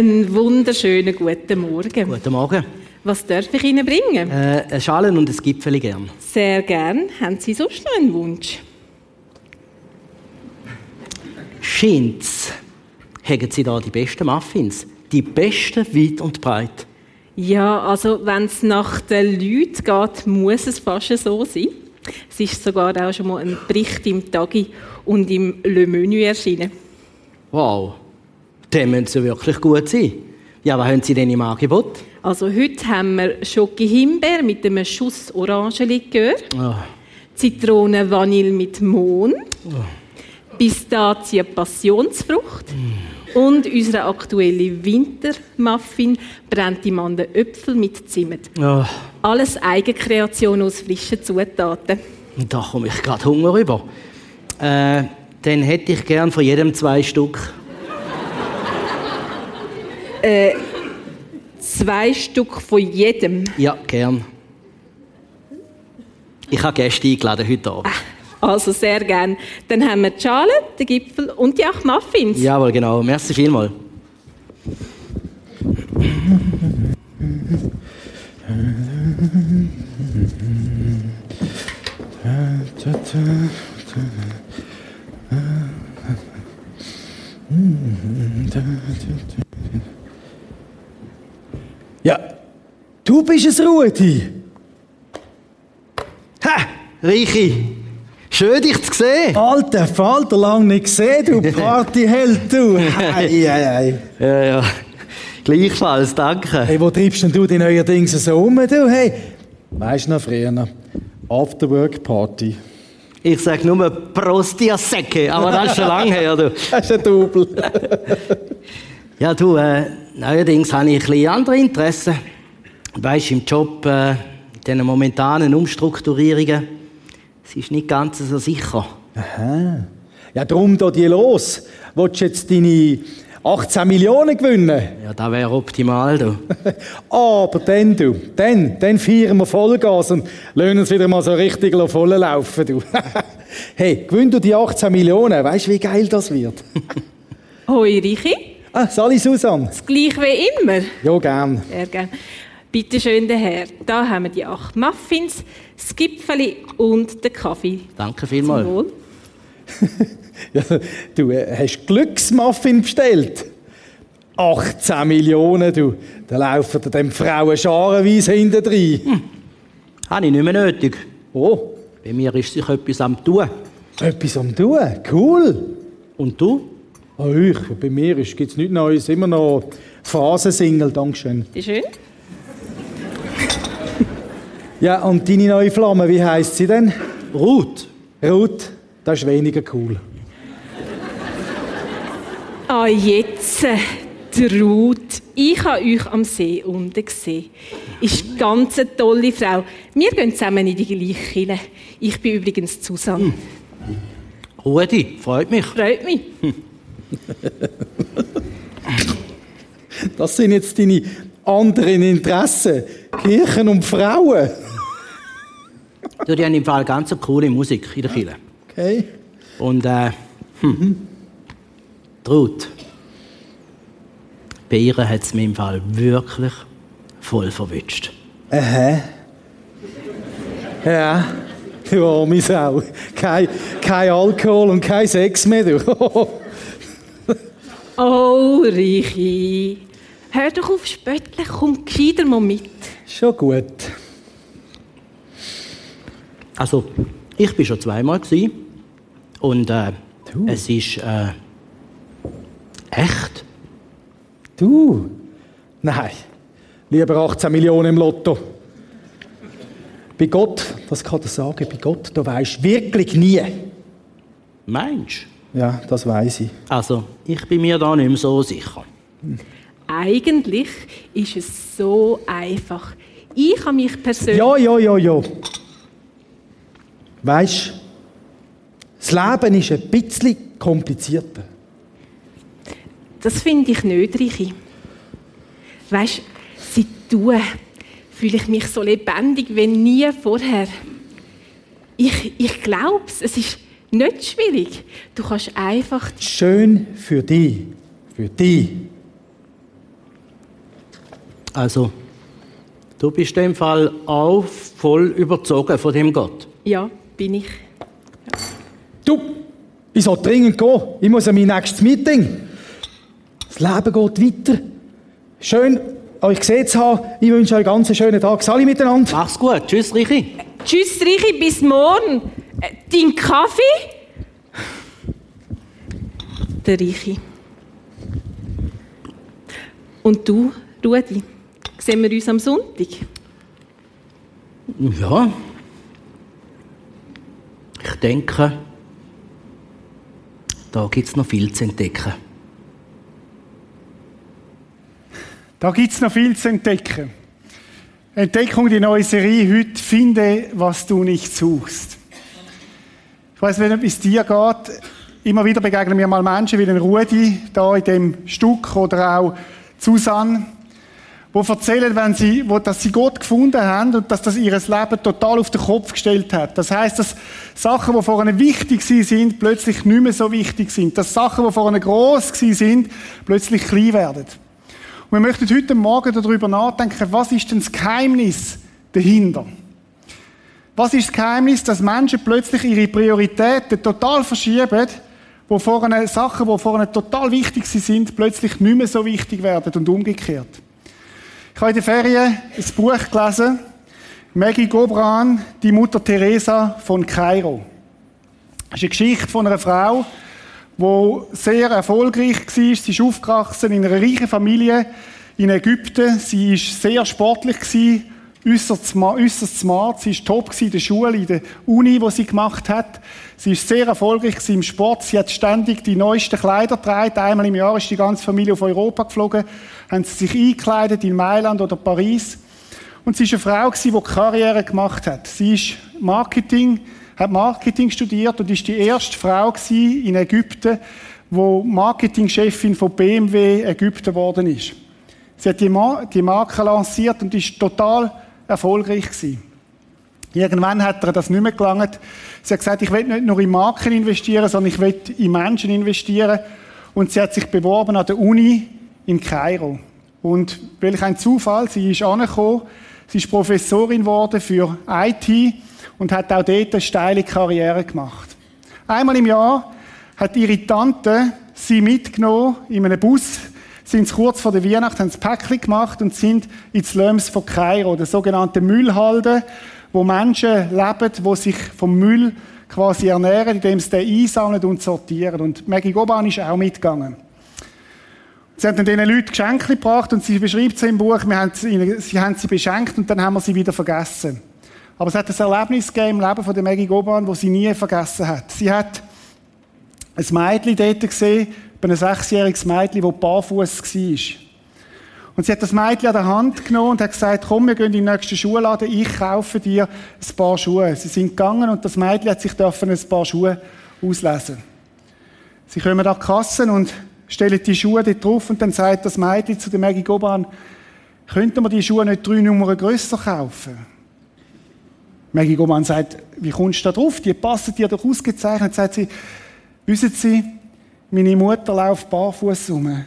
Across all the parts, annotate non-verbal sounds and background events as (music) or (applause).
Einen wunderschönen guten Morgen. Guten Morgen. Was darf ich Ihnen bringen? Äh, eine Schale und ein Gipfel gern. Sehr gern. Haben Sie sonst noch einen Wunsch? Scheint's, haben Sie da die besten Muffins? Die besten weit und breit. Ja, also wenn es nach den Leuten geht, muss es fast so sein. Es ist sogar auch schon mal ein Bericht im Tagi und im Le Menu erschienen. Wow, dann müssen sie wirklich gut sein. Ja, was haben Sie denn im Angebot? Also heute haben wir Schoki Himbeer mit einem Schuss Orangenlikör, Oh, Zitrone Vanille mit Mohn, Pistazie Passionsfrucht und unsere aktuelle Wintermuffin brennte Mandelöpfel mit Zimt. oh. Alles Eigenkreation aus frischen Zutaten. Da komme ich gerade Hunger rüber. Äh, dann hätte ich gern von jedem zwei Stück. Zwei Stück von jedem. Ja, gern. Ich habe Gäste eingeladen heute Abend. Also sehr gern. Dann haben wir die Schale, den Gipfel und die acht Muffins. Jawohl, genau. Merci vielmals. (laughs) Ja, du bist es, Rudi. Ha! Reichi! Schön, dich zu sehen. Alter Falter, lang nicht gesehen, du (laughs) Partyheld, du. Ei, ei, ei. Ja, ja. Gleichfalls, danke. Hey, wo treibst denn du die neuerdings so um, du? Hey, weißt du noch früher? Afterwork-Party. Ich sage nur Prostia Säcke, aber das ist schon lange her. Du. (laughs) Das ist ein Double. Ja, du, äh, neuerdings habe ich ein bisschen andere Interessen. Weißt im Job, äh, in diesen momentanen Umstrukturierungen, es ist nicht ganz so sicher. Aha. Ja, drum da die los. Willst du jetzt deine 18 Millionen gewinnen? Ja, das wäre optimal, du. (laughs) Aber dann, du, dann, dann feiern wir Vollgas und lassen uns wieder mal so richtig voll laufen, du. (laughs) hey, gewinn du die 18 Millionen, weißt du, wie geil das wird? (laughs) Hoi, Richi. Ah, Sali Susan. Das gleiche wie immer. Ja, gern. Sehr gern. Bitte schön, der Herr. Da haben wir die acht Muffins, das Gipfeli und den Kaffee. Danke Zum vielmals. Wohl. (laughs) Ja, du äh, hast Glücksmuffin bestellt. 18 Millionen, du. Da laufen dir dem Frauen scharenweise hinten rein. Habe ich nicht mehr nötig. Oh, Bei mir ist sich etwas am tun. etwas am tun. Cool. Und du? Ah, ich, bei mir gibt es nichts Neues. Immer noch Phasensingle, Dankeschön. Bitte schön. (laughs) Ja, und deine neue Flamme, wie heisst sie denn? Ruth. Ruth, das ist weniger cool. Ah, jetzt, äh, Ruth. Ich habe euch am See unten gesehen. Ist eine ganz eine tolle Frau. Wir gehen zusammen in die gleiche Kille. Ich bin übrigens Susanne. Rudi, freut mich. Freut mich. Das sind jetzt deine anderen Interessen. Kirchen und Frauen. Du, die haben im Fall ganz coole Musik in der Kirche. Okay. Und, äh, hm. Ruth. Bei ihr hat es mich im Fall wirklich voll verwünscht. Aha. Ja, du arme Sau. Kein, kein Alkohol und kein Sex mehr, du. (laughs) Oh, Richi. Hör doch auf Spöttlich, komm gescheiter mal mit. Schon gut. Also, ich bin schon zweimal gsi und äh, Du. es ist äh, echt. Du? Nein. Lieber 18 Millionen im Lotto. Bei Gott, das kann ich sagen, bei Gott, da weisst wirklich nie. Mensch. Ja, das weiß ich. Also, ich bin mir da nicht mehr so sicher. Eigentlich ist es so einfach. Ich habe mich persönlich... Ja, ja, ja, ja. Weisst, das Leben ist ein bisschen komplizierter. Das finde ich nicht, Richi. Weisst, seit du fühle ich mich so lebendig wie nie vorher. Ich, ich glaube es, es ist nicht schwierig. Du kannst einfach... Schön für dich. Für dich. Also, du bist in dem Fall auch voll überzogen von dem Gott. Ja, bin ich. Du, ich soll dringend gehen. Ich muss an mein nächstes Meeting. Das Leben geht weiter. Schön, euch gesehen zu haben. Ich wünsche euch einen ganz schönen Tag. Alle miteinander. Mach's gut. Tschüss, Richi. Tschüss, Richi, bis morgen. Äh, dein Kaffee? Der Richi. Und du, Rudi, sehen wir uns am Sonntag? Ja. Ich denke, da gibt's noch viel zu entdecken. Da gibt es noch viel zu entdecken. Entdeckung, die neue Serie heute, finde, was du nicht suchst. Ich weiß nicht, wie es dir geht. Immer wieder begegnen mir mal Menschen wie den Rudi, da in dem Stück, oder auch Susanne, wo erzählen, wenn sie, wo, dass sie Gott gefunden haben und dass das ihr Leben total auf den Kopf gestellt hat. Das heißt, dass Sachen, die vorher wichtig sind, plötzlich nicht mehr so wichtig sind. Dass Sachen, die vorher gross sind, plötzlich klein werden. Und wir möchten heute Morgen darüber nachdenken, was ist denn das Geheimnis dahinter? Was ist das Geheimnis, dass Menschen plötzlich ihre Prioritäten total verschieben, wo vorne Sachen, die vorne total wichtig sind, plötzlich nicht mehr so wichtig werden und umgekehrt. Ich habe in den Ferien ein Buch gelesen, Maggie Gobran, die Mutter Teresa von Kairo. Das ist eine Geschichte von einer Frau, wo sehr erfolgreich war. Sie ist aufgewachsen in einer reichen Familie in Ägypten. Sie ist sehr sportlich gewesen, äußerst smart. Sie war top in der Schule, in der Uni, die sie gemacht hat. Sie ist sehr erfolgreich im Sport. Sie hat ständig die neuesten Kleider getragen. Einmal im Jahr ist die ganze Familie auf Europa geflogen, haben sie sich eingekleidet in Mailand oder Paris. Und sie ist eine Frau die Karriere gemacht hat. Sie ist Marketing hat Marketing studiert und ist die erste Frau in Ägypten, wo Marketingchefin von BMW Ägypten geworden ist. Sie hat die, Marke lanciert und ist total erfolgreich gewesen. Irgendwann hat er das nicht mehr gelangt. Sie hat gesagt, ich will nicht nur in Marken investieren, sondern ich will in Menschen investieren. Und sie hat sich beworben an der Uni in Kairo. Und welch ein Zufall, sie ist angekommen, sie ist Professorin geworden für IT und hat auch dort eine steile Karriere gemacht. Einmal im Jahr hat ihre Tante sie mitgenommen in einem Bus, sind sie kurz vor der Weihnacht, haben das Päckchen gemacht und sind ins Löms von Kairo, der sogenannte Müllhalde, wo Menschen leben, wo sich vom Müll quasi ernähren, indem sie den einsammeln und sortieren. Und Maggie Goban ist auch mitgegangen. Sie haben diesen Leuten Geschenke gebracht und sie beschreibt sie im Buch, wir haben sie, sie haben sie beschenkt und dann haben wir sie wieder vergessen. Aber es hat ein Erlebnis gegeben im Leben von der Maggie Goban, das sie nie vergessen hat. Sie hat ein Mädchen dort gesehen, ein sechsjähriges Mädchen, das barfuß war. Und sie hat das Mädchen an der Hand genommen und hat gesagt, komm, wir gehen in den nächsten Schuhladen, ich kaufe dir ein paar Schuhe. Sie sind gegangen und das Mädchen hat sich dürfen ein paar Schuhe auslesen. Sie kommen an die Kassen und stellen die Schuhe dort drauf und dann sagt das Mädchen zu der Maggie Goban, könnten wir die Schuhe nicht drei Nummern grösser kaufen? Maggie Goman sagt, wie kommst du da drauf? Die passen dir doch ausgezeichnet. Sagt sie, wissen Sie, meine Mutter läuft barfuß rum.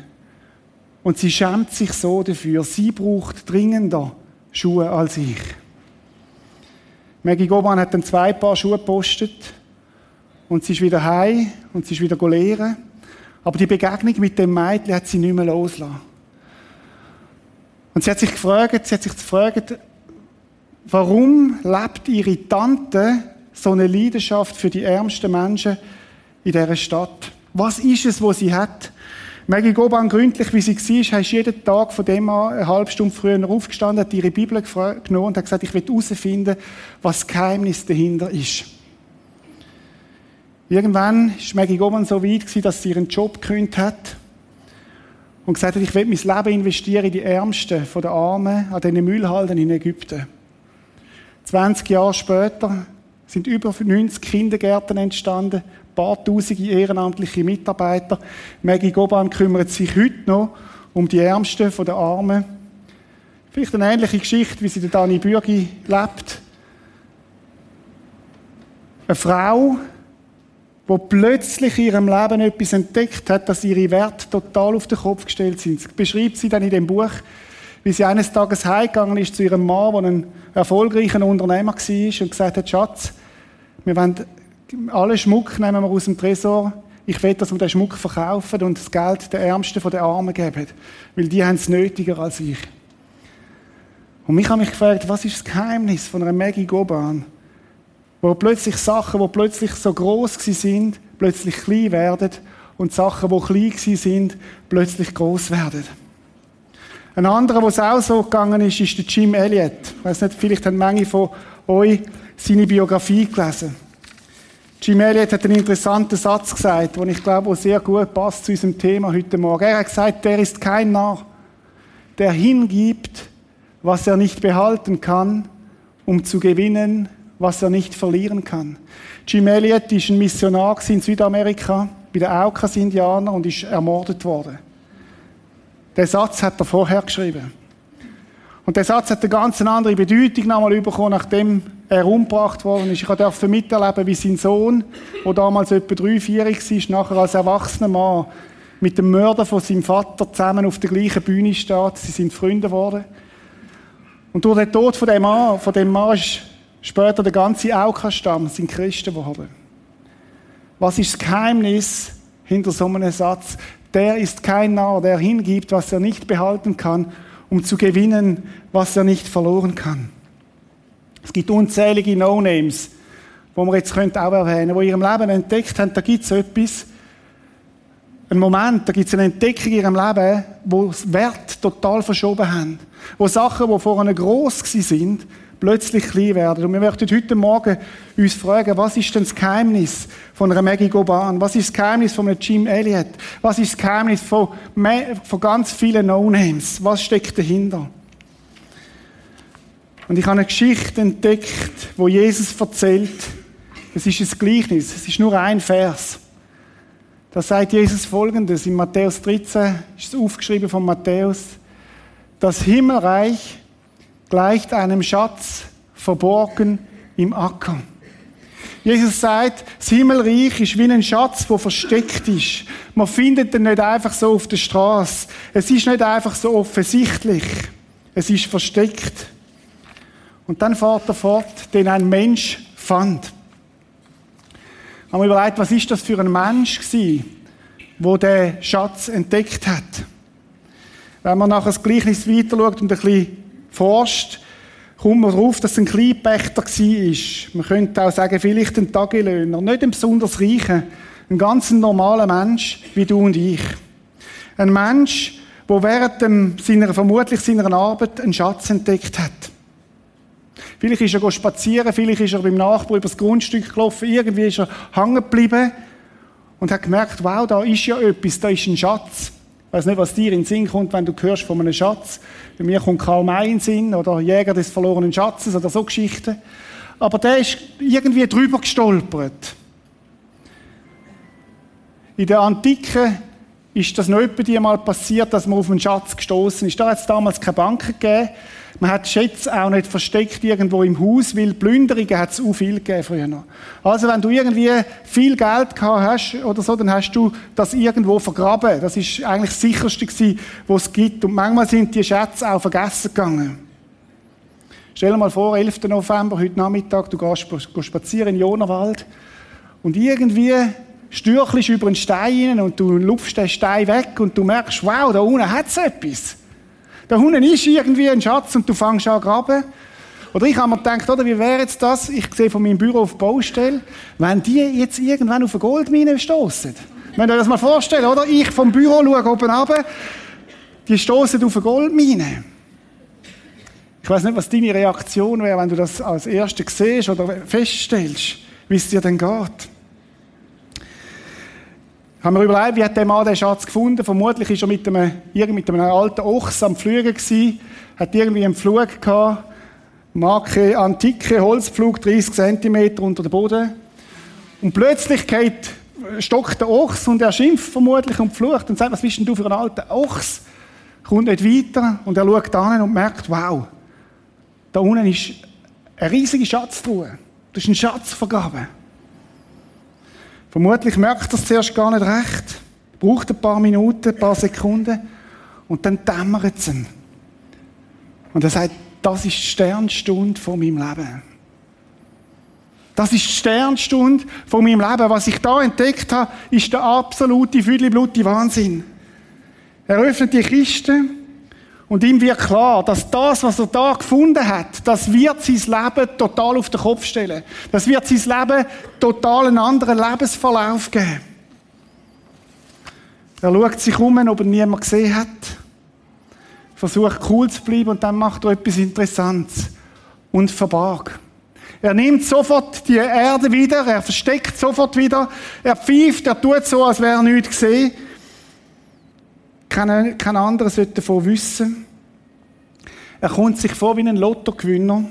Und sie schämt sich so dafür. Sie braucht dringender Schuhe als ich. Maggie Goban hat dann zwei Paar Schuhe gepostet. Und sie ist wieder heim und sie ist wieder lehren. Aber die Begegnung mit dem Mädchen hat sie nicht mehr losgelassen. Und sie hat sich gefragt, sie hat sich gefragt, Warum lebt ihre Tante so eine Leidenschaft für die ärmsten Menschen in dieser Stadt? Was ist es, was sie hat? Maggie Goban, gründlich wie sie war, ist jeden Tag von dem an eine halbe Stunde früher aufgestanden, hat ihre Bibel genommen und hat gesagt, ich will herausfinden, was das Geheimnis dahinter ist. Irgendwann war Maggie Goban so weit, dass sie ihren Job gekündigt hat und gesagt hat, ich will mein Leben investieren in die Ärmsten von den Armen, an diesen Müllhalden in Ägypten. 20 Jahre später sind über 90 Kindergärten entstanden, ein paar tausende ehrenamtliche Mitarbeiter. Maggie Goban kümmert sich heute noch um die Ärmsten der Armen. Vielleicht eine ähnliche Geschichte, wie sie der Dani Bürgi lebt. Eine Frau, die plötzlich in ihrem Leben etwas entdeckt hat, dass ihre Werte total auf den Kopf gestellt sind. Das beschreibt sie dann in dem Buch, wie sie eines Tages heimgegangen ist zu ihrem Mann, der ein erfolgreicher Unternehmer war und gesagt hat, Schatz, wir wollen alle Schmuck nehmen wir aus dem Tresor. Ich will, dass wir den Schmuck verkaufen und das Geld den Ärmsten von den Armen geben. Weil die haben es nötiger als ich. Und mich habe mich gefragt, was ist das Geheimnis von einer Maggie Goban? Wo plötzlich Sachen, wo plötzlich so groß sind, plötzlich klein werden und Sachen, wo klein sind, plötzlich groß werden. Ein anderer, wo es auch so gegangen ist, ist der Jim Elliott. Ich weiß nicht, vielleicht haben manche von euch seine Biografie gelesen. Jim Elliott hat einen interessanten Satz gesagt, den ich glaube, der sehr gut passt zu unserem Thema heute Morgen. Er hat gesagt, der ist kein Narr, der hingibt, was er nicht behalten kann, um zu gewinnen, was er nicht verlieren kann. Jim Elliott ist ein Missionar in Südamerika bei den Aukas-Indianern und ist ermordet worden. Der Satz hat er vorher geschrieben. Und der Satz hat eine ganz andere Bedeutung nochmal bekommen, nachdem er umgebracht worden ist. Ich durfte miterleben, wie sein Sohn, der damals etwa drei, vier war, nachher als erwachsener Mann mit dem Mörder von seinem Vater zusammen auf der gleichen Bühne steht. Sie sind Freunde geworden. Und durch den Tod von dem Mann, von dem Mann ist später der ganze Auka-Stamm sind Christen geworden. Was ist das Geheimnis hinter so einem Satz? Der ist kein Narr, der hingibt, was er nicht behalten kann, um zu gewinnen, was er nicht verloren kann. Es gibt unzählige No-Names, wo wir jetzt auch erwähnen die in ihrem Leben entdeckt haben, da gibt es etwas, einen Moment, da gibt es eine Entdeckung in ihrem Leben, wo das Wert total verschoben haben. Wo Sachen, die vorher gross sind, plötzlich klein werden. Und wir möchten heute Morgen uns fragen, was ist denn das Geheimnis von einer Maggie Goban? Was ist das Geheimnis von einem Jim Elliott? Was ist das Geheimnis von, von ganz vielen No-Names? Was steckt dahinter? Und ich habe eine Geschichte entdeckt, wo Jesus erzählt. Es ist ein Gleichnis. Es ist nur ein Vers. Da sagt Jesus Folgendes. In Matthäus 13 ist es aufgeschrieben von Matthäus. Das Himmelreich gleicht einem Schatz verborgen im Acker. Jesus sagt, das Himmelreich ist wie ein Schatz, der versteckt ist. Man findet ihn nicht einfach so auf der Straße. Es ist nicht einfach so offensichtlich. Es ist versteckt. Und dann fährt er fort, den ein Mensch fand. Haben wir überlegt, was ist das für ein Mensch gewesen, wo der Schatz entdeckt hat? Wenn man nachher das Gleichnis weiter und ein bisschen forscht, kommt man darauf, dass es ein Kleinpächter war. Man könnte auch sagen, vielleicht ein Tagelöhner, nicht ein besonders reicher, ein ganz normaler Mensch wie du und ich. Ein Mensch, der während seiner, vermutlich seiner Arbeit einen Schatz entdeckt hat. Vielleicht ist er spazieren, vielleicht ist er beim Nachbar über das Grundstück gelaufen, irgendwie ist er hängen geblieben und hat gemerkt, wow, da ist ja etwas, da ist ein Schatz. Ich weiß nicht, was dir in den Sinn kommt, wenn du hörst von einem Schatz. Bei mir kommt Karl May in den Sinn oder Jäger des verlorenen Schatzes oder so Geschichten. Aber der ist irgendwie drüber gestolpert. In der Antike ist das noch etwa mal passiert, dass man auf einen Schatz gestoßen ist. Da hat es damals keine Banken gegeben. Man hat Schätze auch nicht versteckt irgendwo im Haus, weil Plünderungen hat es auch viel gegeben früher. Also wenn du irgendwie viel Geld gehabt hast oder so, dann hast du das irgendwo vergraben. Das ist eigentlich das sicherste gewesen, was es gibt. Und manchmal sind die Schätze auch vergessen gegangen. Stell dir mal vor, 11. November, heute Nachmittag, du gehst, gehst spazieren in Jonerwald und irgendwie stürchelst über einen Stein und du lupfst den Stein weg und du merkst, wow, da unten hat es etwas. Da unten ist irgendwie ein Schatz und du fängst an zu graben. Oder ich habe mir gedacht, oder, wie wäre jetzt das, ich sehe von meinem Büro auf Baustelle, wenn die jetzt irgendwann auf eine Goldmine stoßen. Wenn ihr das mal vorstellt, oder? Ich vom Büro schaue oben runter, die stoßen auf eine Goldmine. Ich weiß nicht, was deine Reaktion wäre, wenn du das als Erste siehst oder feststellst, wie es dir denn geht haben wir überlegt, wie hat der Mann den Schatz gefunden? Vermutlich ist er mit einem, mit einem alten Ochs am Pflügen hat irgendwie einen Flug gehabt, Marke antike Holzpflug, 30 cm unter dem Boden. Und plötzlich geht, stockt der Ochs und er schimpft vermutlich und flucht und sagt, was bist denn du für ein alter Ochs? Kommt nicht weiter und er schaut an und merkt, wow, da unten ist eine riesige Schatztruhe. Das ist ein Schatzvergabe. Vermutlich merkt er es zuerst gar nicht recht. Braucht ein paar Minuten, ein paar Sekunden. Und dann dämmert es ihm. Und er sagt, das ist die Sternstunde von meinem Leben. Das ist die Sternstunde von meinem Leben. Was ich da entdeckt habe, ist der absolute, füdli Wahnsinn. Er öffnet die Kiste und ihm wird klar, dass das, was er da gefunden hat, das wird sein Leben total auf den Kopf stellen. Das wird sein Leben total einen anderen Lebensverlauf geben. Er schaut sich um, ob er niemand gesehen hat. Versucht cool zu bleiben und dann macht er etwas Interessantes und verbarg. Er nimmt sofort die Erde wieder, er versteckt sofort wieder, er pfeift, er tut so, als wäre er nichts gesehen. Kein, kein anderer sollte davon wissen. Er kommt sich vor wie ein Lottogewinner.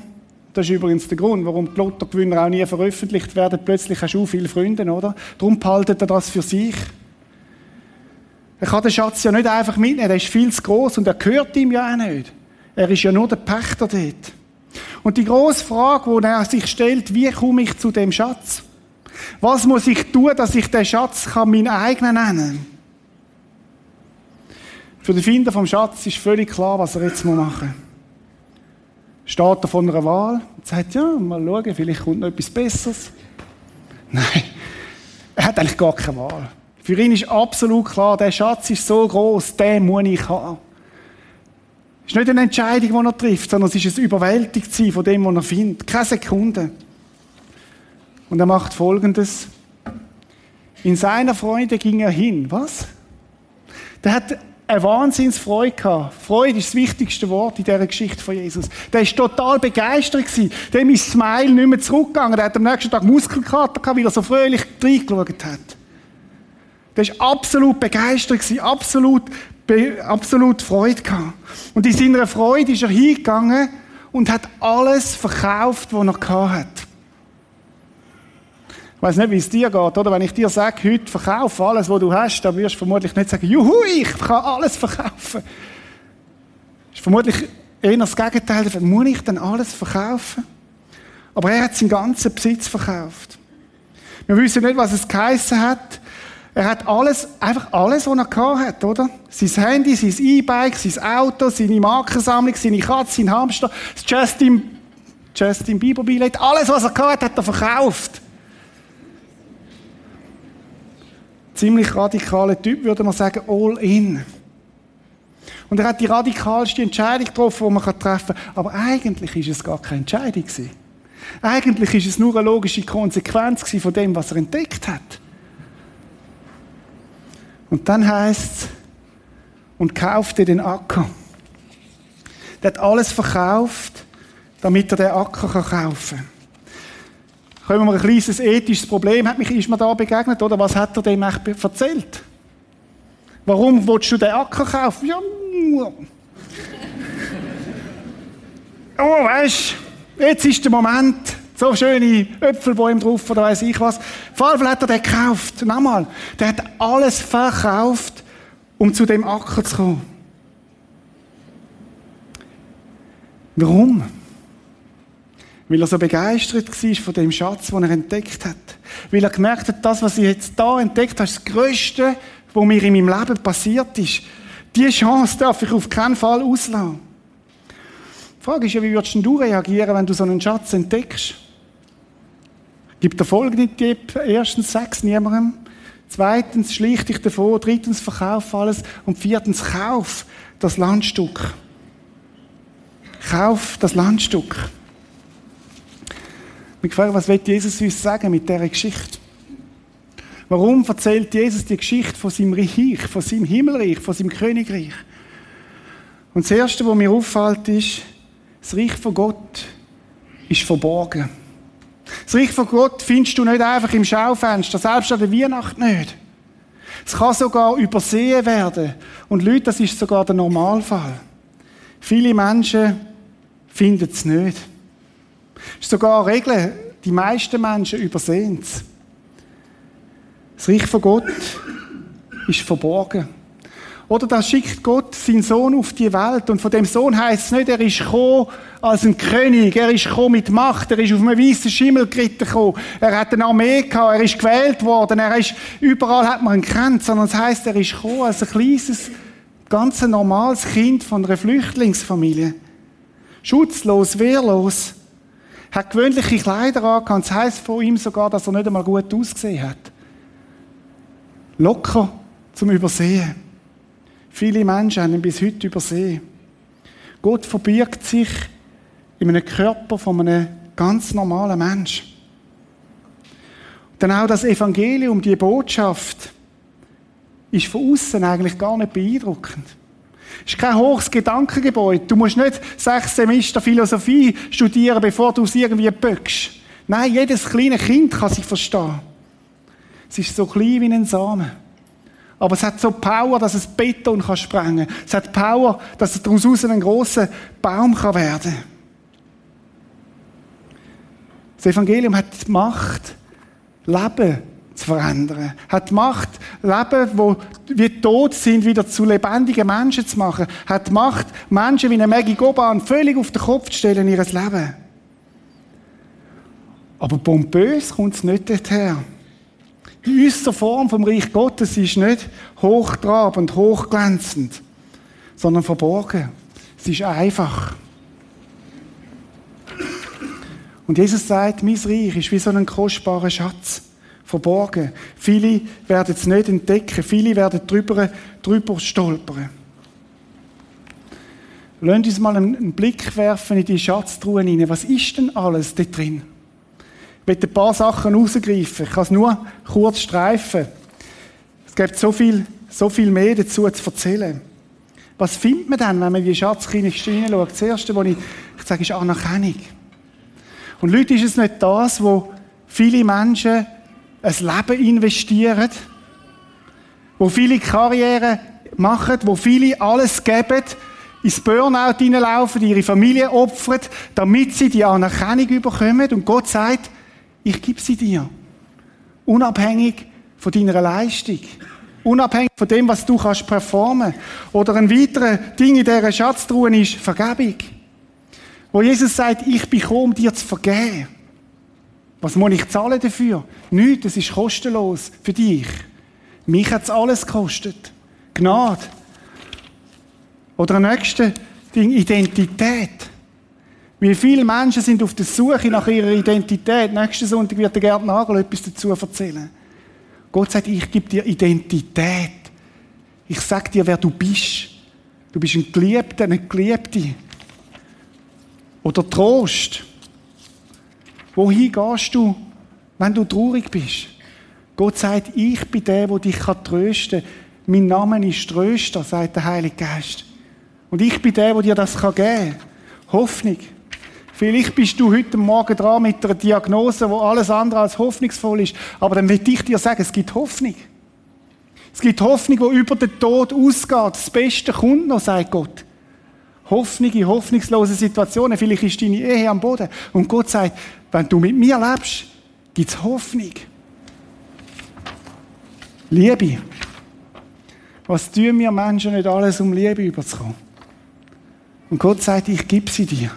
Das ist übrigens der Grund, warum die Lottogewinner auch nie veröffentlicht werden. Plötzlich hast du viele Freunde, oder? Darum behaltet er das für sich. Er kann den Schatz ja nicht einfach mitnehmen, der ist viel zu groß und er gehört ihm ja auch nicht. Er ist ja nur der Pächter dort. Und die große Frage, die er sich stellt, wie komme ich zu dem Schatz? Was muss ich tun, dass ich den Schatz kann mein eigenen nennen Für den Finder vom Schatz ist völlig klar, was er jetzt machen muss. Steht er von einer Wahl und sagt, ja, mal schauen, vielleicht kommt noch etwas Besseres. (laughs) Nein, er hat eigentlich gar keine Wahl. Für ihn ist absolut klar, der Schatz ist so groß, den muss ich haben. Es ist nicht eine Entscheidung, die er trifft, sondern es ist ein Überwältigtsein von dem, was er findet. Keine Sekunde. Und er macht Folgendes. In seiner Freude ging er hin. Was? Der hat eine Wahnsinnsfreude gehabt. Freude ist das wichtigste Wort in dieser Geschichte von Jesus. Der ist total begeistert gewesen. Dem ist Smile nicht mehr zurückgegangen. Der hat am nächsten Tag Muskelkater gehabt, weil er so fröhlich reingeschaut hat. Der ist absolut begeistert gewesen, absolut absolut Freude gehabt. Und in seiner Freude ist er hingegangen und hat alles verkauft, was er gehabt hat. Ich weiß nicht, wie es dir geht, oder? Wenn ich dir sage, heute verkaufe alles, was du hast, dann wirst du vermutlich nicht sagen, juhu, ich kann alles verkaufen. Das ist vermutlich eher das Gegenteil. Muss ich denn alles verkaufen? Aber er hat seinen ganzen Besitz verkauft. Wir wissen nicht, was es geheissen hat. Er hat alles, einfach alles, was er gehabt hat, oder? Sein Handy, sein E-Bike, sein Auto, seine Markensammlung, seine Katze, sein Hamster, das Justin, Justin Bieber Billett, alles, was er gehabt hat, hat er verkauft. Ziemlich radikaler Typ, würde man sagen, all in. Und er hat die radikalste Entscheidung getroffen, die man treffen kann. Aber eigentlich ist es gar keine Entscheidung. Eigentlich ist es nur eine logische Konsequenz von dem, was er entdeckt hat. Und dann heißt es, und kaufte den Acker. Der hat alles verkauft, damit er den Acker kaufen kann. Können wir ein kleines ethisches Problem, hat mich, ist mir da begegnet, oder? Was hat er dem eigentlich erzählt? Warum willst du den Acker kaufen? Ja, (laughs) oh, weißt jetzt ist der Moment, so schöne Äpfelbäume drauf oder weiß ich was. Auf jeden hat er den gekauft. Nochmal. Der hat alles verkauft, um zu dem Acker zu kommen. Warum? Weil er so begeistert war von dem Schatz, den er entdeckt hat. Weil er gemerkt hat, das, was ich jetzt da entdeckt habe, ist das Größte, was mir in meinem Leben passiert ist. Diese Chance darf ich auf keinen Fall auslassen. Die Frage ist ja, wie würdest du reagieren, wenn du so einen Schatz entdeckst? Gib der folgenden Tipp. Erstens, sag's niemandem. Zweitens, schlicht dich davor. Drittens, verkauf alles. Und viertens, kauf das Landstück. Kauf das Landstück. Ich frage, was will Jesus uns sagen mit dieser Geschichte? Warum erzählt Jesus die Geschichte von seinem Reich, von seinem Himmelreich, von seinem Königreich? Und das Erste, was mir auffällt, ist, das Reich von Gott ist verborgen. Das Reich von Gott findest du nicht einfach im Schaufenster, selbst an der Weihnacht nicht. Es kann sogar übersehen werden. Und Leute, das ist sogar der Normalfall. Viele Menschen finden es nicht. Es ist sogar eine Regel, die meisten Menschen übersehen es. Das Reich von Gott ist verborgen. Oder da schickt Gott seinen Sohn auf die Welt. Und von dem Sohn heißt es nicht, er ist als ein König. Er ist mit Macht. Er ist auf einem weißen Schimmel geritten gekommen. Er hat eine Armee gehabt. Er ist gewählt worden. Er ist, überall hat man ihn gekannt. Sondern es heißt, er ist als ein kleines, ganz normales Kind von einer Flüchtlingsfamilie. Schutzlos, wehrlos. Hat gewöhnliche Kleider angehabt. Das heisst von ihm sogar, dass er nicht einmal gut ausgesehen hat. Locker zum Übersehen. Viele Menschen haben ihn bis heute übersehen. Gott verbirgt sich in einem Körper von einem ganz normalen Menschen. Dann auch das Evangelium, die Botschaft, ist von außen eigentlich gar nicht beeindruckend. Es ist kein hohes Gedankengebäude. Du musst nicht sechs Semester Philosophie studieren, bevor du es irgendwie böckst. Nein, jedes kleine Kind kann sich verstehen. Es ist so klein wie ein Samen. Aber es hat so Power, dass es Beton kann sprengen kann. Es hat Power, dass es daraus ein großer Baum kann werden Das Evangelium hat die Macht, Leben zu verändern. Hat die Macht, Leben, wo wie tot sind, wieder zu lebendigen Menschen zu machen. Hat die Macht, Menschen wie eine Maggie Goban völlig auf den Kopf zu stellen, in ihr Leben. Aber pompös kommt es nicht dorthin. Die äußere Form vom Reich Gottes ist nicht hochtrabend, hochglänzend, sondern verborgen. Es ist einfach. Und Jesus sagt, mein Reich ist wie so ein kostbarer Schatz. Verborgen. Viele werden es nicht entdecken. Viele werden drüber, drüber stolpern. Lasst uns mal einen Blick werfen in die Schatztruhen hinein. Was ist denn alles da drin? Ich möchte ein paar Sachen rausgreifen. Ich kann es nur kurz streifen. Es gibt so viel, so viel mehr dazu zu erzählen. Was findet man dann, wenn man in die Schatzkiste hineinschaut? Das Erste, was ich, ich sage, ist Anerkennung. Und Leute, ist es nicht das, wo viele Menschen ein Leben investieren, wo viele Karrieren machen, wo viele alles geben, ins Burnout hineinlaufen, ihre Familie opfern, damit sie die Anerkennung bekommen. Und Gott sagt, ich gebe sie dir. Unabhängig von deiner Leistung. Unabhängig von dem, was du kannst performen. Oder ein weiterer Ding in dieser Schatztruhe ist Vergebung. Wo Jesus sagt, ich bekomme dir zu vergeben. Was muss ich zahlen dafür? Nichts, das ist kostenlos für dich. Mich hat es alles gekostet. Gnade. Oder ein nächstes Ding, Identität. Wie viele Menschen sind auf der Suche nach ihrer Identität. Nächsten Sonntag wird der Gerd Nagel etwas dazu erzählen. Gott sagt, ich gebe dir Identität. Ich sag dir, wer du bist. Du bist ein Geliebter, eine Geliebte. Oder Trost. Wohin gehst du, wenn du traurig bist? Gott sagt, ich bin der, der dich trösten kann. Mein Name ist Tröster, sagt der Heilige Geist. Und ich bin der, der dir das geben kann. Hoffnung. Vielleicht bist du heute Morgen dran mit einer Diagnose, wo alles andere als hoffnungsvoll ist. Aber dann will ich dir sagen, es gibt Hoffnung. Es gibt Hoffnung, die über den Tod ausgeht. Das Beste kommt noch, sagt Gott. Hoffnung in hoffnungslosen Situationen. Vielleicht ist deine Ehe am Boden. Und Gott sagt, wenn du mit mir lebst, gibt es Hoffnung. Liebe. Was tun wir Menschen nicht alles, um Liebe überzukommen? Und Gott sagt, ich gebe sie dir.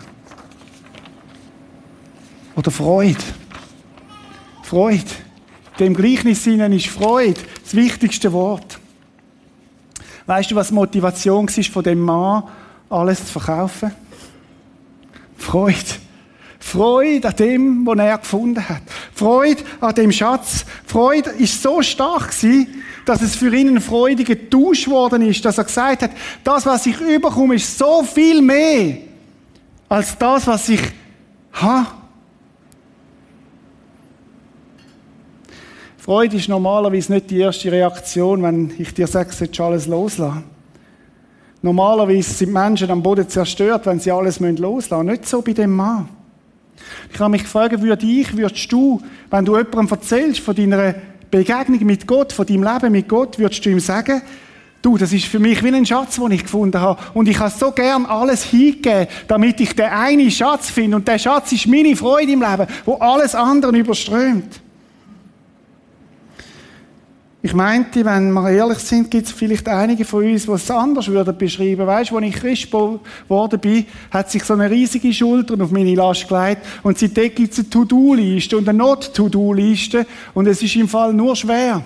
Oder Freude. Freude. Dem Gleichnis ist Freude das wichtigste Wort. Weißt du, was die Motivation war von dem Mann, alles zu verkaufen? Freude. Freude an dem, was er gefunden hat. Freude an dem Schatz. Freude ist so stark gewesen, dass es für ihn ein freudiger Tausch worden ist, dass er gesagt hat, das, was ich überkomme, ist so viel mehr als das, was ich habe. Freude ist normalerweise nicht die erste Reaktion, wenn ich dir sage, du sollst alles loslassen. Normalerweise sind Menschen am Boden zerstört, wenn sie alles loslassen müssen. Nicht so bei dem Mann. Ich habe mich gefragt, würde ich, würdest du, wenn du jemandem erzählst von deiner Begegnung mit Gott, von deinem Leben mit Gott, würdest du ihm sagen, du, das ist für mich wie ein Schatz, den ich gefunden habe. Und ich habe so gern alles hingegeben, damit ich den einen Schatz finde. Und der Schatz ist meine Freude im Leben, wo alles andere überströmt. Ich meinte, wenn wir ehrlich sind, gibt es vielleicht einige von uns, die es anders würden beschreiben. Weißt du, als ich Christ geworden bin, hat sich so eine riesige Schulter auf meine Last gelegt und seitdem gibt es eine To-Do-Liste und eine Not-To-Do-Liste und es ist im Fall nur schwer.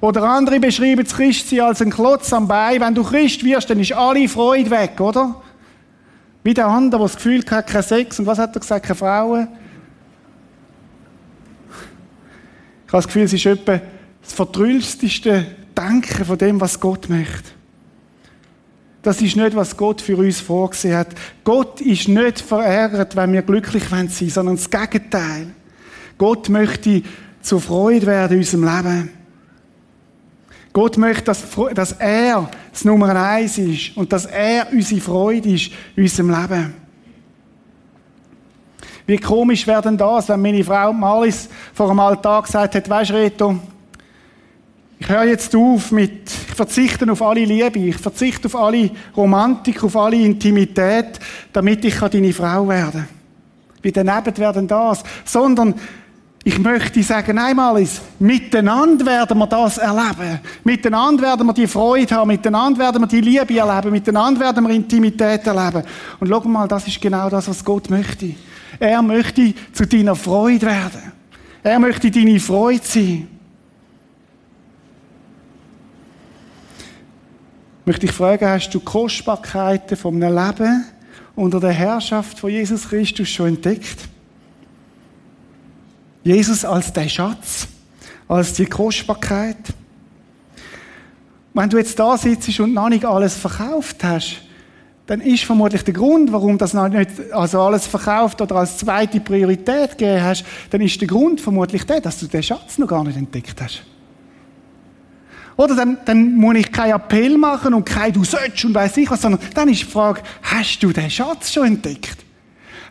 Oder andere beschreiben das Christsein als ein Klotz am Bein. Wenn du Christ wirst, dann ist alle Freude weg, oder? Wie der andere, der das Gefühl hat, kein Sex und was hat er gesagt, keine Frauen. Ich habe das Gefühl, es ist etwa das vertrüllsteste Denken von dem, was Gott möchte. Das ist nicht, was Gott für uns vorgesehen hat. Gott ist nicht verärgert, wenn wir glücklich sein wollen, sondern das Gegenteil. Gott möchte zur Freude werden in unserem Leben. Gott möchte, dass, dass er das Nummer eins ist und dass er unsere Freude ist in unserem Leben. Wie komisch wäre denn das, wenn meine Frau Malis vor einem Altar gesagt hat, weisst Reto, ich höre jetzt auf mit, ich verzichte auf alle Liebe, ich verzichte auf alle Romantik, auf alle Intimität, damit ich deine Frau werden kann. Wie daneben werden das? Sondern ich möchte sagen, einmal ist, miteinander werden wir das erleben. Miteinander werden wir die Freude haben, miteinander werden wir die Liebe erleben, miteinander werden wir Intimität erleben. Und schau mal, das ist genau das, was Gott möchte. Er möchte zu deiner Freude werden. Er möchte deine Freude sein. Möchte ich fragen, hast du Kostbarkeiten von einem Leben unter der Herrschaft von Jesus Christus schon entdeckt? Jesus als der Schatz, als die Kostbarkeit. Wenn du jetzt da sitzt und noch nicht alles verkauft hast, dann ist vermutlich der Grund, warum das noch nicht also alles verkauft oder als zweite Priorität gegeben hast, dann ist der Grund vermutlich der, dass du den Schatz noch gar nicht entdeckt hast. Oder dann, dann muss ich keinen Appell machen und kein du sollst und weiss ich was, sondern dann ist die Frage, hast du den Schatz schon entdeckt?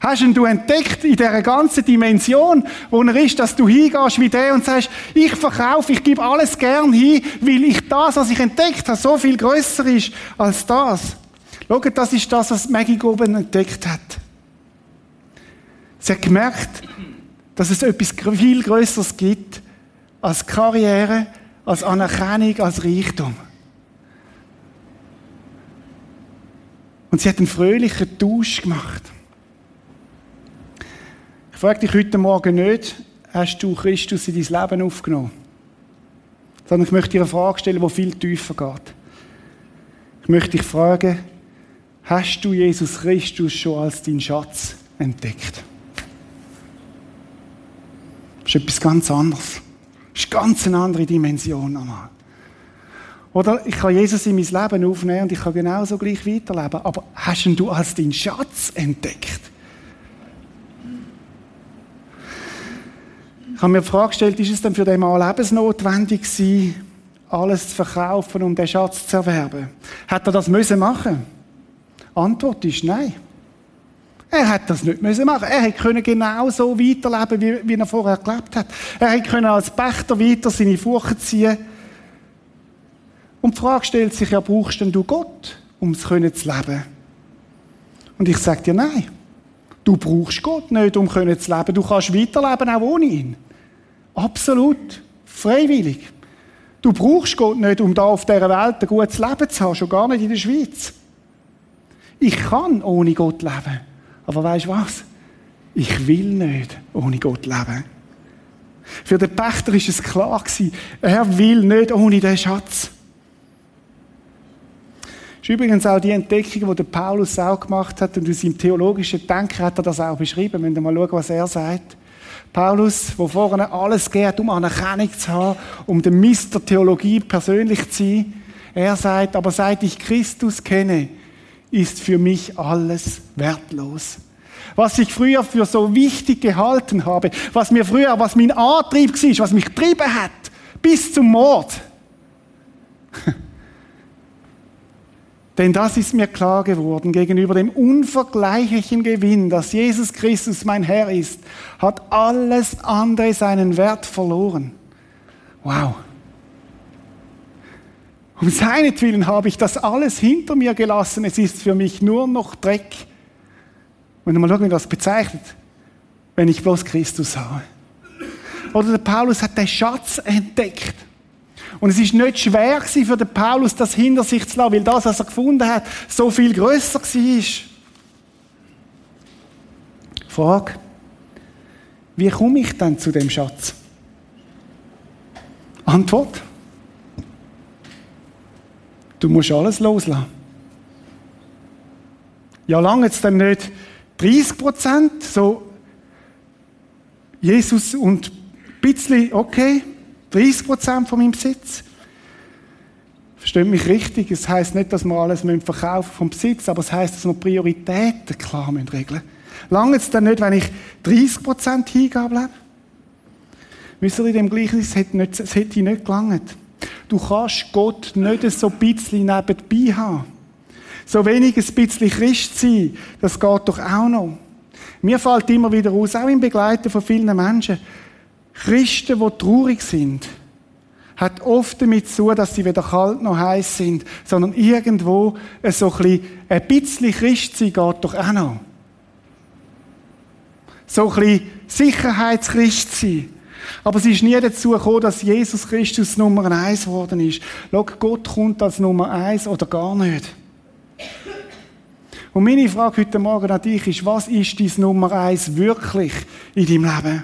Hast ihn du entdeckt in dieser ganzen Dimension, wo er ist, dass du hingehst wie der und sagst, ich verkaufe, ich gebe alles gern hin, weil ich das, was ich entdeckt habe, so viel größer ist als das. Schau, das ist das, was Maggie Goben entdeckt hat. Sie hat gemerkt, dass es etwas viel Größeres gibt als Karriere, als Anerkennung, als Reichtum. Und sie hat einen fröhlichen Tausch gemacht. Ich frage dich heute Morgen nicht, hast du Christus in dein Leben aufgenommen? Sondern ich möchte dir eine Frage stellen, die viel tiefer geht. Ich möchte dich fragen, hast du Jesus Christus schon als deinen Schatz entdeckt? Das ist etwas ganz anderes. Ist ganz eine andere Dimension nochmal. Oder ich kann Jesus in mein Leben aufnehmen und ich kann genauso gleich weiterleben. Aber hast ihn du als deinen Schatz entdeckt? Ich habe mir die Frage gestellt, ist es denn für den Mann lebensnotwendig gewesen, alles zu verkaufen, um den Schatz zu erwerben? Hat er das müssen machen? Antwort ist nein. Er hätte das nicht müssen machen. Er hätte genau so weiterleben, wie, wie er vorher gelebt hat. Er hätte als Pächter weiter seine Furchen ziehen. Und die Frage stellt sich ja, brauchst denn du Gott, um es zu leben? Und ich sage dir nein. Du brauchst Gott nicht, um zu leben. Du kannst weiterleben, auch ohne ihn. Absolut. Freiwillig. Du brauchst Gott nicht, um da auf dieser Welt ein gutes Leben zu haben, schon gar nicht in der Schweiz. Ich kann ohne Gott leben. Aber weißt du was? Ich will nicht ohne Gott leben. Für den Pächter ist es klar er will nicht ohne den Schatz. Das ist übrigens auch die Entdeckung, die der Paulus auch gemacht hat und in seinem theologischen Denken hat er das auch beschrieben. Wenn wir mal schauen, was er sagt. Paulus, wo vorne alles geht, um Anerkennung zu haben, um den Mister Theologie persönlich zu sein. Er sagt, aber seit ich Christus kenne, ist für mich alles wertlos. Was ich früher für so wichtig gehalten habe, was mir früher, was mein Antrieb war, was mich getrieben hat, bis zum Mord. (laughs) Denn das ist mir klar geworden, gegenüber dem unvergleichlichen Gewinn, dass Jesus Christus mein Herr ist, hat alles andere seinen Wert verloren. Wow. Um seinetwillen habe ich das alles hinter mir gelassen. Es ist für mich nur noch Dreck. Wenn du mal schauen, wie das bezeichnet, wenn ich bloß Christus habe. Oder der Paulus hat den Schatz entdeckt. Und es ist nicht schwer für den Paulus, das hinter sich zu lassen, weil das, was er gefunden hat, so viel größer war. Frage: Wie komme ich dann zu dem Schatz? Antwort: Du musst alles loslassen. Ja, lange jetzt dann nicht 30 Prozent, so Jesus und ein bisschen, okay, 30 Prozent von meinem Besitz. Versteht mich richtig, es heißt nicht, dass wir alles verkaufen vom Besitz, aber es heißt, dass wir Prioritäten klar regeln müssen. Lange es dann nicht, wenn ich 30 Prozent Hingabe lebe? Wisst ihr, in dem Gleichnis, es hätte, nicht, es hätte nicht gelangt. Du kannst Gott nicht so ein bisschen nebenbei haben. So wenig ein bisschen Christ sein, das geht doch auch noch. Mir fällt immer wieder aus, auch im Begleiten von vielen Menschen, Christen, die traurig sind, hat oft damit zu dass sie weder kalt noch heiß sind, sondern irgendwo so ein bisschen Christ sein geht doch auch noch. So ein bisschen Sicherheitschrist sein. Aber es ist nie dazu gekommen, dass Jesus Christus Nummer eins geworden ist. Schau, Gott kommt als Nummer eins oder gar nicht. Und meine Frage heute Morgen an dich ist, was ist dein Nummer eins wirklich in deinem Leben?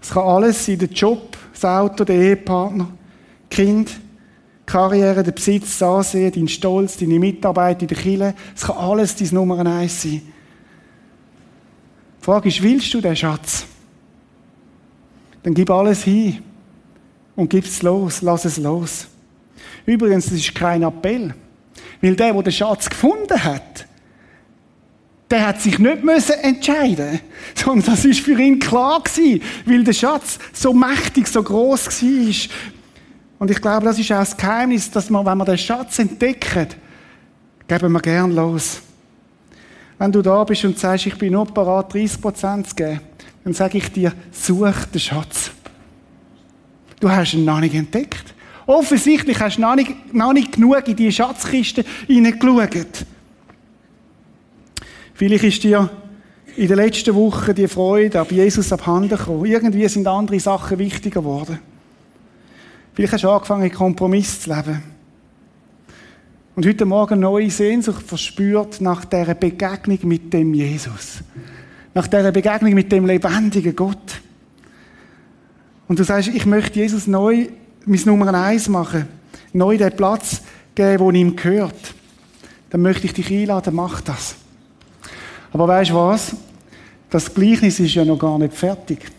Es kann alles sein, der Job, das Auto, der Ehepartner, Kind, Karriere, der Besitz, das Ansehen, dein Stolz, deine Mitarbeit in der Kirche. Es kann alles dein Nummer eins sein. Die Frage ist, willst du den Schatz? Dann gib alles hin und gib es los, lass es los. Übrigens, das ist kein Appell. Weil der, der den Schatz gefunden hat, der hat sich nicht müssen entscheiden, (laughs) sondern das ist für ihn klar gewesen, weil der Schatz so mächtig, so groß war. Und ich glaube, das ist auch das Geheimnis, dass man, wenn man den Schatz entdeckt, geben wir gern los. Wenn du da bist und sagst, ich bin nur bereit, 30% zu geben, dann sage ich dir, such den Schatz. Du hast ihn noch nicht entdeckt. Offensichtlich hast du noch nicht, noch nicht genug in die Schatzkiste hineingeschaut. Vielleicht ist dir in den letzten Wochen die Freude ab Jesus abhanden gekommen. Irgendwie sind andere Sachen wichtiger geworden. Vielleicht hast du angefangen, Kompromiss zu leben. Und heute Morgen neue Sehnsucht verspürt nach dieser Begegnung mit dem Jesus. Nach dieser Begegnung mit dem lebendigen Gott. Und du sagst, ich möchte Jesus neu mein Nummer eins machen. Neu den Platz geben, wo ihm gehört. Dann möchte ich dich einladen, mach das. Aber weißt du was? Das Gleichnis ist ja noch gar nicht fertig.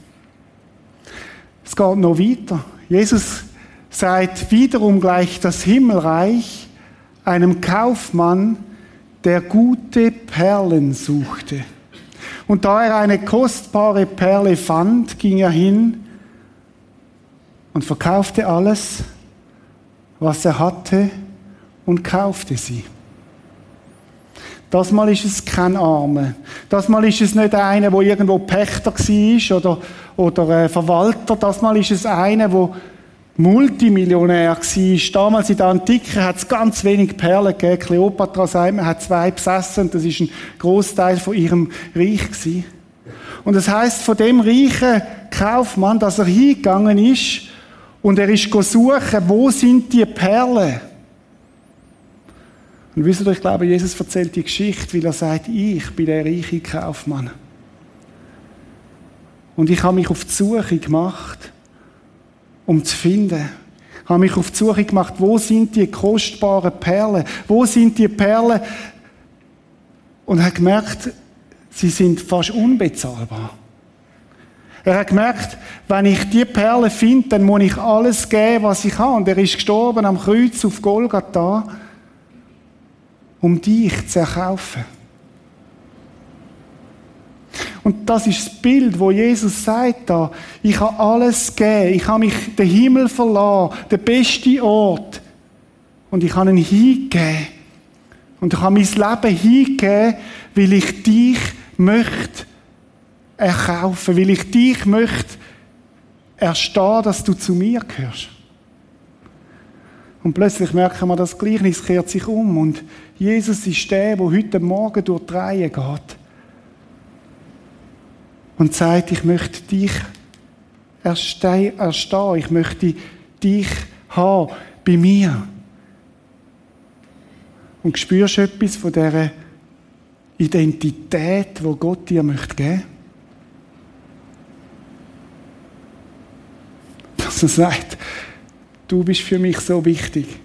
Es geht noch weiter. Jesus sagt wiederum gleich das Himmelreich einem Kaufmann, der gute Perlen suchte. Und da er eine kostbare Perle fand, ging er hin und verkaufte alles, was er hatte, und kaufte sie. Das Mal ist es kein Arme. Das Mal ist es nicht einer, wo irgendwo Pächter war oder, oder äh, Verwalter. Das Mal ist es einer, wo Multimillionär war. Damals in der Antike hat es ganz wenig Perlen gegeben. Kleopatra sagt, man hat zwei besessen das ist ein Großteil von ihrem Reich gewesen. Und das heißt von dem reichen Kaufmann, dass er hingegangen ist und er ist suchen, wo sind die Perlen? Und wisst ihr, ich glaube, Jesus erzählt die Geschichte, weil er sagt, ich bin der reiche Kaufmann. Und ich habe mich auf die Suche gemacht, um zu finden. Ich habe mich auf die Suche gemacht, wo sind die kostbaren Perlen? Wo sind die Perlen? Und habe gemerkt, sie sind fast unbezahlbar. Er hat gemerkt, wenn ich die Perle finde, dann muss ich alles geben, was ich habe. Und er ist gestorben am Kreuz auf Golgatha um dich zu erkaufen. Und das ist das Bild, wo Jesus sagt da, ich habe alles gegeben, ich habe mich den Himmel verlassen, der beste Ort. Und ich habe ihn hingegeben. Und ich habe mein Leben hingegeben, weil ich dich möchte erkaufen, weil ich dich möchte erstehen, dass du zu mir gehörst. Und plötzlich merken wir, das Gleichnis kehrt sich um und Jesus ist der, der heute Morgen durch die Reihe geht und sagt, ich möchte dich erstehen, ich möchte dich haben bei mir. Und spürst etwas von dieser Identität, wo Gott dir möchte geben? Dass er sagt, du bist für mich so wichtig.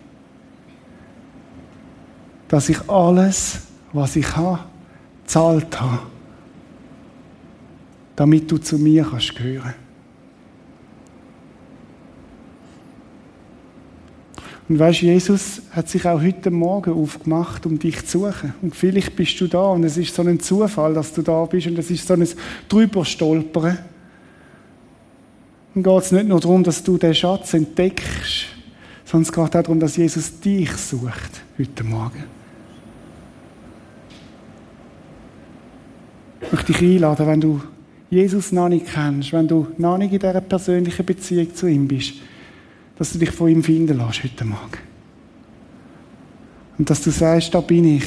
dass ich alles, was ich habe, zahlt habe, damit du zu mir kannst gehören. Und weißt, Jesus hat sich auch heute Morgen aufgemacht, um dich zu suchen. Und vielleicht bist du da und es ist so ein Zufall, dass du da bist und es ist so ein Drüberstolpern. Dann geht es nicht nur darum, dass du den Schatz entdeckst, sondern es geht auch darum, dass Jesus dich sucht heute Morgen. Ich möchte dich einladen, wenn du Jesus noch nicht kennst, wenn du noch nicht in dieser persönlichen Beziehung zu ihm bist, dass du dich von ihm finden lässt heute Morgen. Und dass du sagst, da bin ich.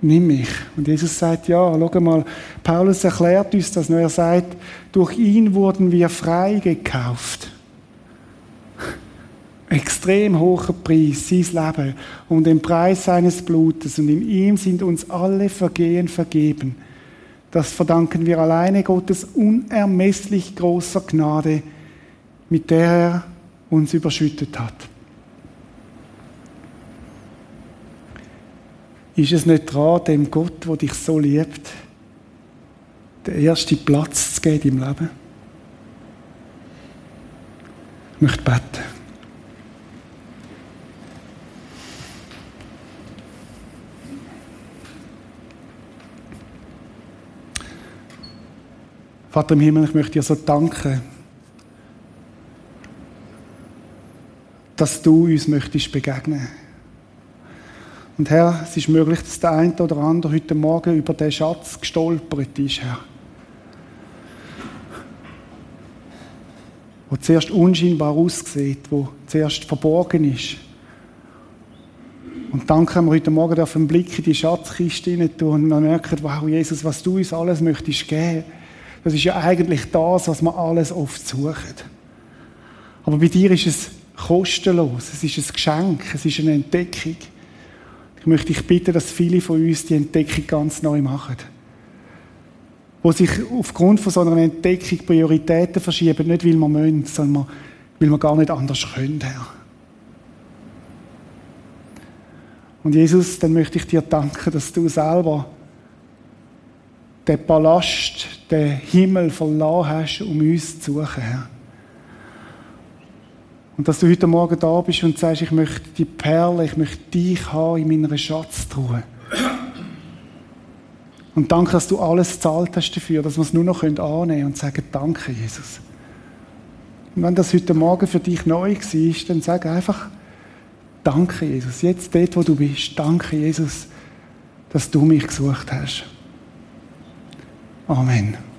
Nimm mich. Und Jesus sagt, ja, schau mal, Paulus erklärt uns das, nur er sagt, durch ihn wurden wir frei gekauft. (laughs) Extrem hoher Preis, sein Leben, um den Preis seines Blutes. Und in ihm sind uns alle Vergehen vergeben. Das verdanken wir alleine Gottes unermesslich großer Gnade, mit der er uns überschüttet hat. Ist es nicht dran, dem Gott, der dich so liebt, den ersten Platz zu geben im Leben? Ich möchte beten. Vater im Himmel, ich möchte dir so danken dass du uns möchtest begegnen. Und Herr, es ist möglich, dass der eine oder andere heute Morgen über den Schatz gestolpert ist, Herr. Wo zuerst unscheinbar aussieht, wo zuerst verborgen ist. Und dann können wir heute Morgen auf einen Blick in die Schatzkiste tun und man merkt, wow, Jesus, was du uns alles möchtest geben, das ist ja eigentlich das, was wir alles oft suchen. Aber bei dir ist es kostenlos. Es ist ein Geschenk, es ist eine Entdeckung. Ich möchte dich bitten, dass viele von uns die Entdeckung ganz neu machen. Wo sich aufgrund von so einer Entdeckung Prioritäten verschieben, nicht weil wir müssen, sondern weil wir gar nicht anders können, Herr. Und Jesus, dann möchte ich dir danken, dass du selber den Palast, den Himmel verlassen hast, um uns zu suchen, Herr. Und dass du heute Morgen da bist und sagst, ich möchte die Perle, ich möchte dich haben in meiner Schatztruhe. Und danke, dass du alles gezahlt hast dafür, dass wir es nur noch annehmen können und sagen, danke, Jesus. Und wenn das heute Morgen für dich neu war, dann sag einfach, danke, Jesus. Jetzt dort, wo du bist, danke, Jesus, dass du mich gesucht hast. Amen.